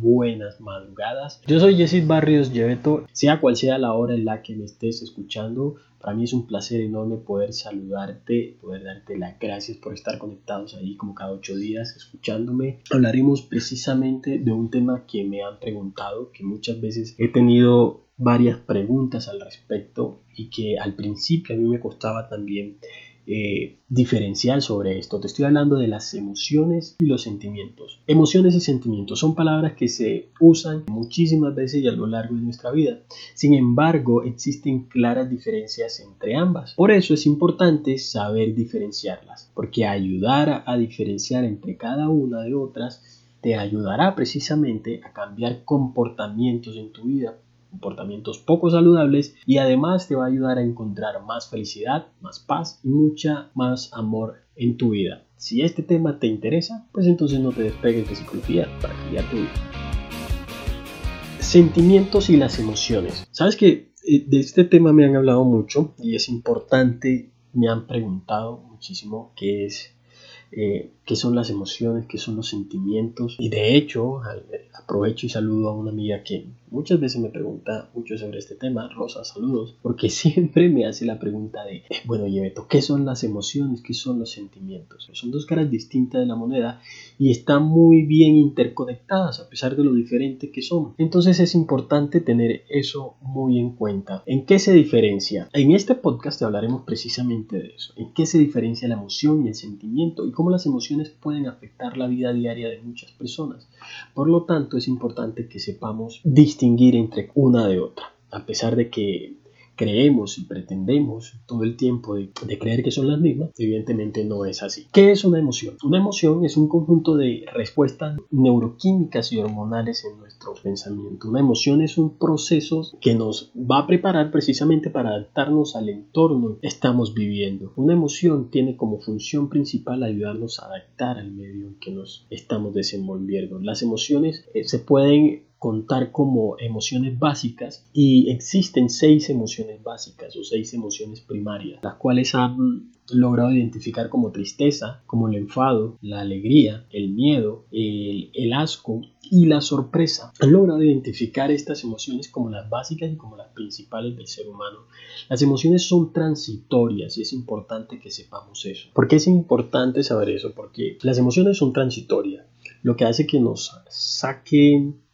buenas madrugadas. Yo soy Jessis Barrios Lleveto, sea cual sea la hora en la que me estés escuchando. Para mí es un placer enorme poder saludarte, poder darte las gracias por estar conectados ahí como cada ocho días escuchándome. Hablaremos precisamente de un tema que me han preguntado, que muchas veces he tenido varias preguntas al respecto y que al principio a mí me costaba también eh, diferencial sobre esto. Te estoy hablando de las emociones y los sentimientos. Emociones y sentimientos son palabras que se usan muchísimas veces y a lo largo de nuestra vida. Sin embargo, existen claras diferencias entre ambas. Por eso es importante saber diferenciarlas, porque ayudar a diferenciar entre cada una de otras te ayudará precisamente a cambiar comportamientos en tu vida comportamientos poco saludables y además te va a ayudar a encontrar más felicidad, más paz y mucha más amor en tu vida. Si este tema te interesa, pues entonces no te despegues de psicología para cambiar tu vida. Sentimientos y las emociones. Sabes que eh, de este tema me han hablado mucho y es importante, me han preguntado muchísimo qué es eh, qué son las emociones, qué son los sentimientos. Y de hecho, aprovecho y saludo a una amiga que muchas veces me pregunta mucho sobre este tema, Rosa, saludos, porque siempre me hace la pregunta de, eh, bueno, Yebeto, ¿qué son las emociones? ¿Qué son los sentimientos? Son dos caras distintas de la moneda y están muy bien interconectadas a pesar de lo diferente que son. Entonces es importante tener eso muy en cuenta. ¿En qué se diferencia? En este podcast te hablaremos precisamente de eso. ¿En qué se diferencia la emoción y el sentimiento y cómo las emociones pueden afectar la vida diaria de muchas personas. Por lo tanto, es importante que sepamos distinguir entre una de otra. A pesar de que creemos y pretendemos todo el tiempo de, creer que son las mismas, evidentemente no es así. ¿Qué es una emoción? Una emoción es un conjunto de respuestas neuroquímicas y hormonales en nuestro pensamiento. Una emoción es un proceso que nos va a preparar precisamente para adaptarnos al entorno que estamos viviendo. Una emoción tiene como función principal ayudarnos a adaptar al medio en que nos estamos desenvolviendo. Las emociones eh, se pueden contar como emociones básicas y existen seis emociones básicas o seis emociones primarias, las cuales han logrado identificar como tristeza, como el enfado, la alegría, el miedo, el, el, asco y la sorpresa. Han logrado identificar estas emociones como las básicas y como las principales del ser humano. Las emociones son transitorias y es importante que sepamos eso. ¿Por qué es importante saber eso? Porque las emociones son transitorias, lo que hace que nos saquen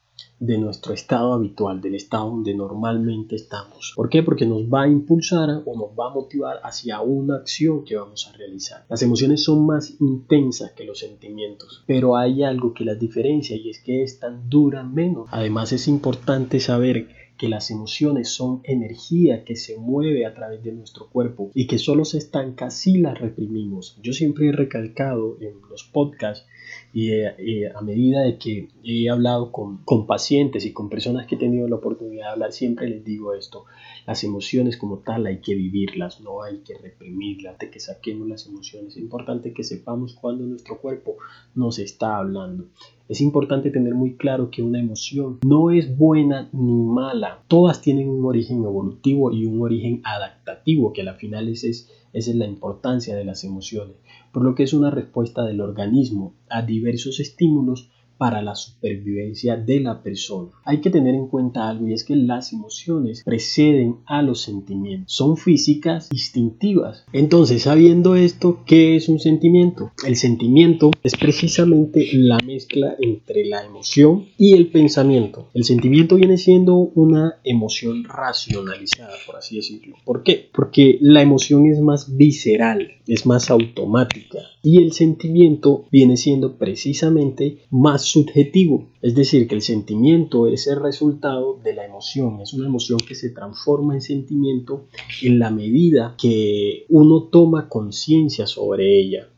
de nuestro estado habitual, del estado donde normalmente estamos. ¿Por qué? Porque nos va a impulsar o nos va a motivar hacia una acción que vamos a realizar. Las emociones son más intensas que los sentimientos, pero hay algo que las diferencia y es que estas duran menos. Además es importante saber que las emociones son energía que se mueve a través de nuestro cuerpo y que solo se estanca si las reprimimos. Yo siempre he recalcado en los podcasts y, eh, a medida de que he hablado con, con, pacientes y con personas que he tenido la oportunidad de hablar, siempre les digo esto, las emociones como tal hay que vivirlas, no hay que reprimirlas, de que saquemos las emociones. Es importante que sepamos cuando nuestro cuerpo nos está hablando. Es importante tener muy claro que una emoción no es buena ni mala. Todas tienen un origen evolutivo y un origen adaptativo, que al final es, esa es la importancia de las emociones, por lo que es una respuesta del organismo a diversos estímulos para la supervivencia de la persona. Hay que tener en cuenta algo y es que las emociones preceden a los sentimientos. Son físicas instintivas. Entonces, sabiendo esto, ¿qué es un sentimiento? El sentimiento es precisamente la mezcla entre la emoción y el pensamiento. El sentimiento viene siendo una emoción racionalizada, por así decirlo. ¿Por qué? Porque la emoción es más visceral, es más automática y el sentimiento viene siendo precisamente más subjetivo, es decir, que el sentimiento es el resultado de la emoción, es una emoción que se transforma en sentimiento en la medida que uno toma conciencia sobre ella.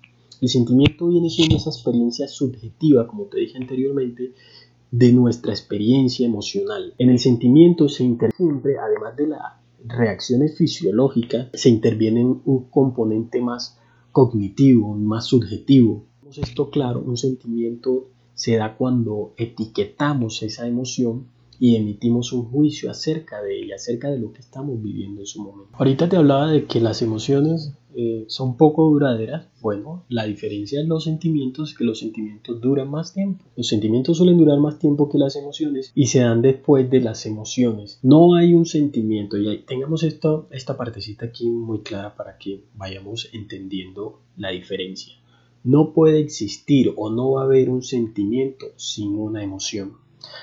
El sentimiento viene siendo esa experiencia subjetiva, como te dije anteriormente, de nuestra experiencia emocional. En el sentimiento se interfiere, además de la reacciones fisiológicas se interviene un componente más cognitivo, más subjetivo. Esto claro, un sentimiento se da cuando etiquetamos esa emoción y emitimos un juicio acerca de ella, acerca de lo que estamos viviendo en su momento. Ahorita te hablaba de que las emociones eh, son poco duraderas. Bueno, la diferencia en los sentimientos es que los sentimientos duran más tiempo. Los sentimientos suelen durar más tiempo que las emociones y se dan después de las emociones. No hay un sentimiento y tengamos esto, esta partecita aquí muy clara para que vayamos entendiendo la diferencia. No puede existir o no va a haber un sentimiento sin una emoción.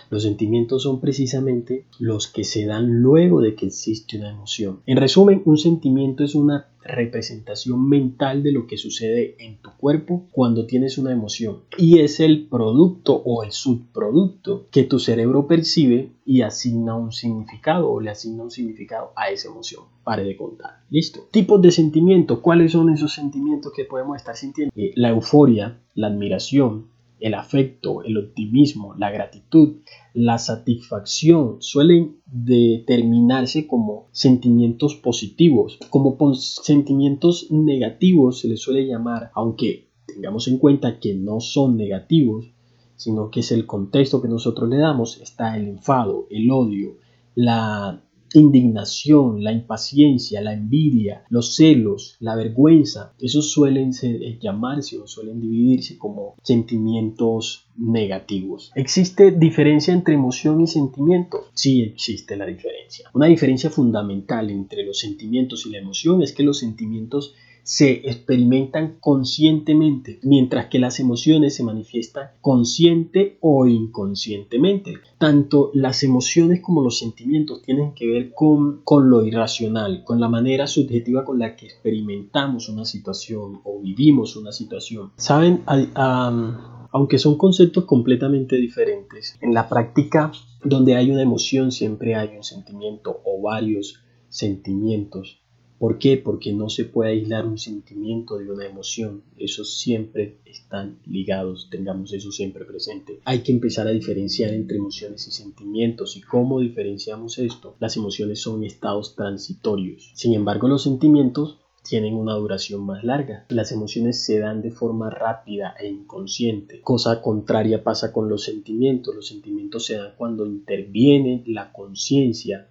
Los sentimientos son precisamente los que se dan luego de que existe una emoción. En resumen, un sentimiento es una representación mental de lo que sucede en tu cuerpo cuando tienes una emoción y es el producto o el subproducto que tu cerebro percibe y asigna un significado o le asigna un significado a esa emoción. Pare de contar. Listo. Tipos de sentimientos. ¿Cuáles son esos sentimientos que podemos estar sintiendo? Eh, la euforia, la admiración, el afecto, el optimismo, la gratitud, la satisfacción suelen determinarse como sentimientos positivos, como sentimientos negativos se les suele llamar, aunque tengamos en cuenta que no son negativos, sino que es el contexto que nosotros le damos, está el enfado, el odio, la indignación, la impaciencia, la envidia, los celos, la vergüenza, esos suelen ser, eh, llamarse o suelen dividirse como sentimientos negativos. ¿Existe diferencia entre emoción y sentimiento? Sí existe la diferencia. Una diferencia fundamental entre los sentimientos y la emoción es que los sentimientos se experimentan conscientemente, mientras que las emociones se manifiestan consciente o inconscientemente. Tanto las emociones como los sentimientos tienen que ver con, con lo irracional, con la manera subjetiva con la que experimentamos una situación o vivimos una situación. Saben, aunque son conceptos completamente diferentes, en la práctica donde hay una emoción siempre hay un sentimiento o varios sentimientos ¿Por qué? Porque no se puede aislar un sentimiento de una emoción. Esos siempre están ligados, tengamos eso siempre presente. Hay que empezar a diferenciar entre emociones y sentimientos. ¿Y cómo diferenciamos esto? Las emociones son estados transitorios. Sin embargo, los sentimientos tienen una duración más larga. Las emociones se dan de forma rápida e inconsciente. Cosa contraria pasa con los sentimientos. Los sentimientos se dan cuando interviene la conciencia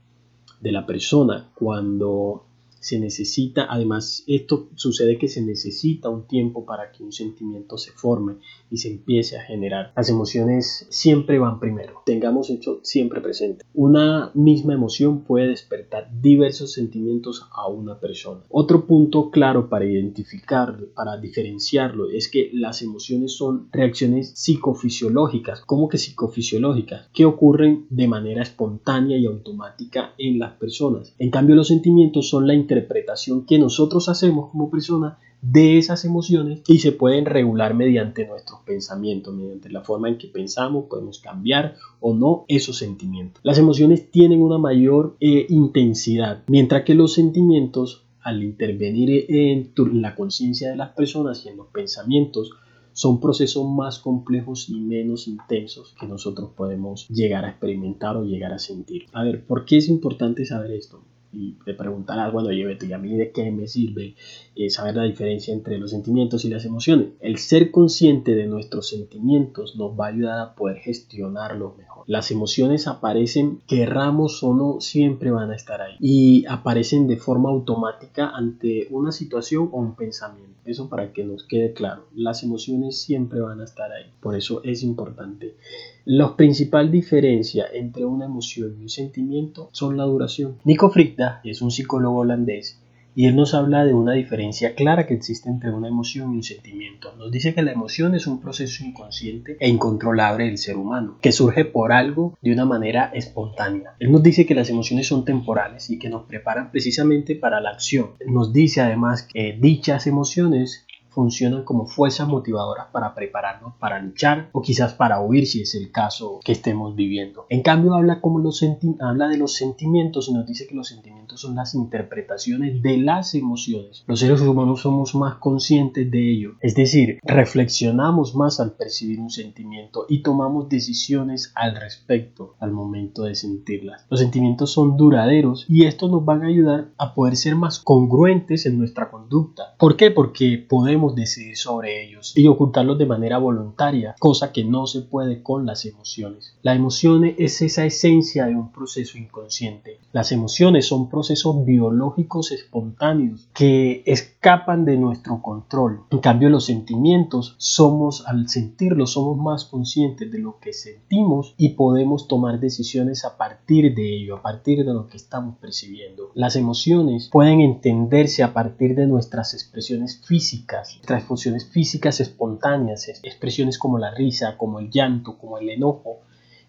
de la persona, cuando se necesita, además esto sucede que se necesita un tiempo para que un sentimiento se forme y se empiece a generar. Las emociones siempre van primero, tengamos hecho siempre presente. Una misma emoción puede despertar diversos sentimientos a una persona. Otro punto claro para identificarlo, para diferenciarlo, es que las emociones son reacciones psicofisiológicas. ¿Cómo que psicofisiológicas? Que ocurren de manera espontánea y automática en las personas. En cambio, los sentimientos son la interpretación que nosotros hacemos como persona de esas emociones y se pueden regular mediante nuestros pensamientos, mediante la forma en que pensamos, podemos cambiar o no esos sentimientos. Las emociones tienen una mayor eh, intensidad, mientras que los sentimientos, al intervenir en la conciencia de las personas y en los pensamientos, son procesos más complejos y menos intensos que nosotros podemos llegar a experimentar o llegar a sentir. A ver, ¿por qué es importante saber esto? Y te preguntarás, bueno, oye ¿y a mí de qué me sirve eh, saber la diferencia entre los sentimientos y las emociones? El ser consciente de nuestros sentimientos nos va a ayudar a poder gestionarlos mejor. Las emociones aparecen, querramos o no, siempre van a estar ahí y aparecen de forma automática ante una situación o un pensamiento. Eso para que nos quede claro, las emociones siempre van a estar ahí. Por eso es importante la principal diferencia entre una emoción y un sentimiento son la duración. Nico Fricta es un psicólogo holandés y él nos habla de una diferencia clara que existe entre una emoción y un sentimiento. Nos dice que la emoción es un proceso inconsciente e incontrolable del ser humano, que surge por algo de una manera espontánea. Él nos dice que las emociones son temporales y que nos preparan precisamente para la acción. Nos dice además que dichas emociones funcionan como fuerzas motivadoras para prepararnos para luchar o quizás para huir si es el caso que estemos viviendo. En cambio habla, de los sentimientos y nos dice que los sentimientos son las interpretaciones de las emociones. Los seres humanos somos más conscientes de ello, es decir, reflexionamos más al percibir un sentimiento y tomamos decisiones al respecto al momento de sentirlas. Los sentimientos son duraderos y esto nos van a ayudar a poder ser más congruentes en nuestra conducta. ¿Por qué? Porque podemos decidir sobre ellos y ocultarlos de manera voluntaria, cosa que no se puede con las emociones. La emoción es esa esencia de un proceso inconsciente. Las emociones son procesos biológicos espontáneos que escapan de nuestro control. En cambio, los sentimientos somos, al sentirlos, somos más conscientes de lo que sentimos y podemos tomar decisiones a partir de ello, a partir de lo que estamos percibiendo. Las emociones pueden entenderse a partir de nuestras expresiones físicas, nuestras funciones físicas espontáneas, expresiones como la risa, como el llanto, como el enojo,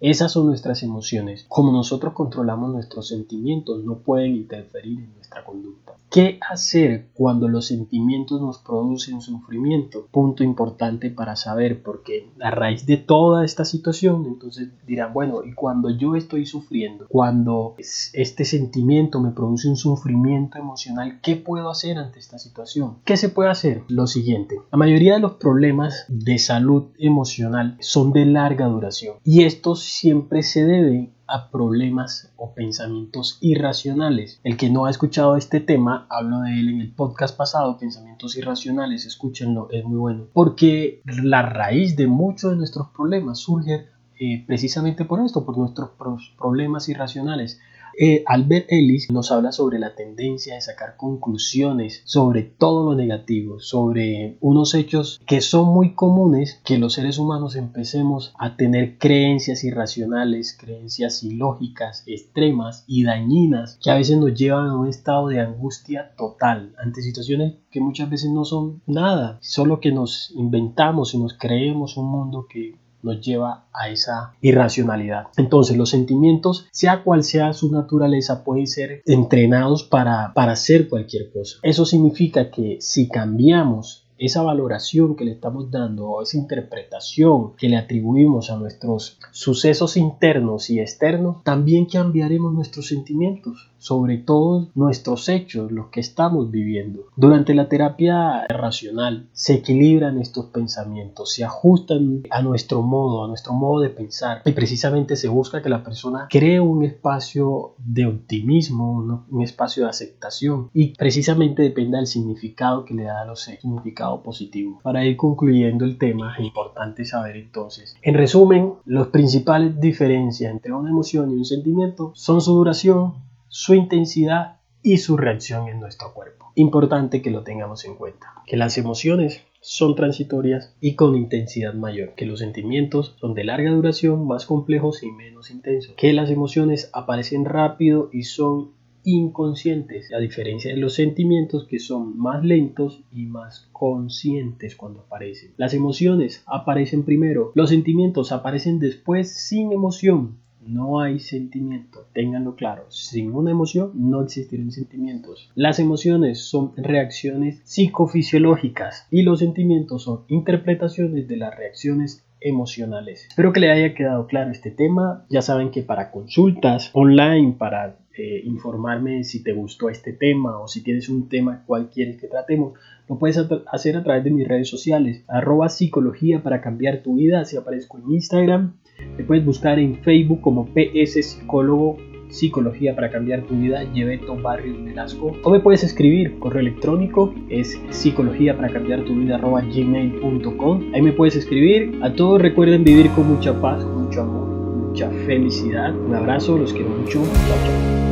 esas son nuestras emociones. Como nosotros controlamos nuestros sentimientos, no pueden interferir en nuestra conducta. ¿Qué hacer cuando los sentimientos nos producen sufrimiento? Punto importante para saber, porque a raíz de toda esta situación, entonces dirán, bueno, y cuando yo estoy sufriendo, cuando este sentimiento me produce un sufrimiento emocional, ¿qué puedo hacer ante esta situación? ¿Qué se puede hacer? Lo siguiente, la mayoría de los problemas de salud emocional son de larga duración y estos siempre se deben a problemas o pensamientos irracionales. El que no ha escuchado este tema, hablo de él en el podcast pasado, pensamientos irracionales, escúchenlo, es muy bueno. Porque la raíz de muchos de nuestros problemas surge eh, precisamente por esto, por nuestros problemas irracionales. Eh, Albert Ellis nos habla sobre la tendencia de sacar conclusiones sobre todo lo negativo, sobre unos hechos que son muy comunes que los seres humanos empecemos a tener creencias irracionales, creencias ilógicas, extremas y dañinas que a veces nos llevan a un estado de angustia total ante situaciones que muchas veces no son nada, solo que nos inventamos y nos creemos un mundo que nos lleva a esa irracionalidad. Entonces los sentimientos, sea cual sea su naturaleza, pueden ser entrenados para, para hacer cualquier cosa. Eso significa que si cambiamos esa valoración que le estamos dando o esa interpretación que le atribuimos a nuestros sucesos internos y externos, también cambiaremos nuestros sentimientos, sobre todo nuestros hechos, los que estamos viviendo. Durante la terapia racional se equilibran estos pensamientos, se ajustan a nuestro modo, a nuestro modo de pensar y precisamente se busca que la persona cree un espacio de optimismo, un espacio de aceptación y precisamente dependa del significado que le da a los significados positivo. Para ir concluyendo el tema, es importante saber entonces, en resumen, las principales diferencias entre una emoción y un sentimiento son su duración, su intensidad y su reacción en nuestro cuerpo. Importante que lo tengamos en cuenta, que las emociones son transitorias y con intensidad mayor, que los sentimientos son de larga duración, más complejos y menos intensos, que las emociones aparecen rápido y son inconscientes, a diferencia de los sentimientos que son más lentos y más conscientes cuando aparecen. Las emociones aparecen primero, los sentimientos aparecen después sin emoción. No hay sentimiento, ténganlo claro. Sin una emoción no existirán sentimientos. Las emociones son reacciones psicofisiológicas y los sentimientos son interpretaciones de las reacciones emocionales. Espero que le haya quedado claro este tema. Ya saben que para consultas online, para eh, informarme si te gustó este tema o si tienes un tema cual quieres que tratemos, lo puedes hacer a través de mis redes sociales, arroba psicología para cambiar tu vida, así aparezco en Instagram, me puedes buscar en Facebook como PS Psicólogo Psicología para cambiar tu vida, Lleveto Barrios Velasco. O me puedes escribir, correo electrónico es psicología para cambiar tu vida gmail.com. Ahí me puedes escribir. A todos recuerden vivir con mucha paz, mucho amor, mucha felicidad. Un abrazo, los quiero mucho. Chao, chao.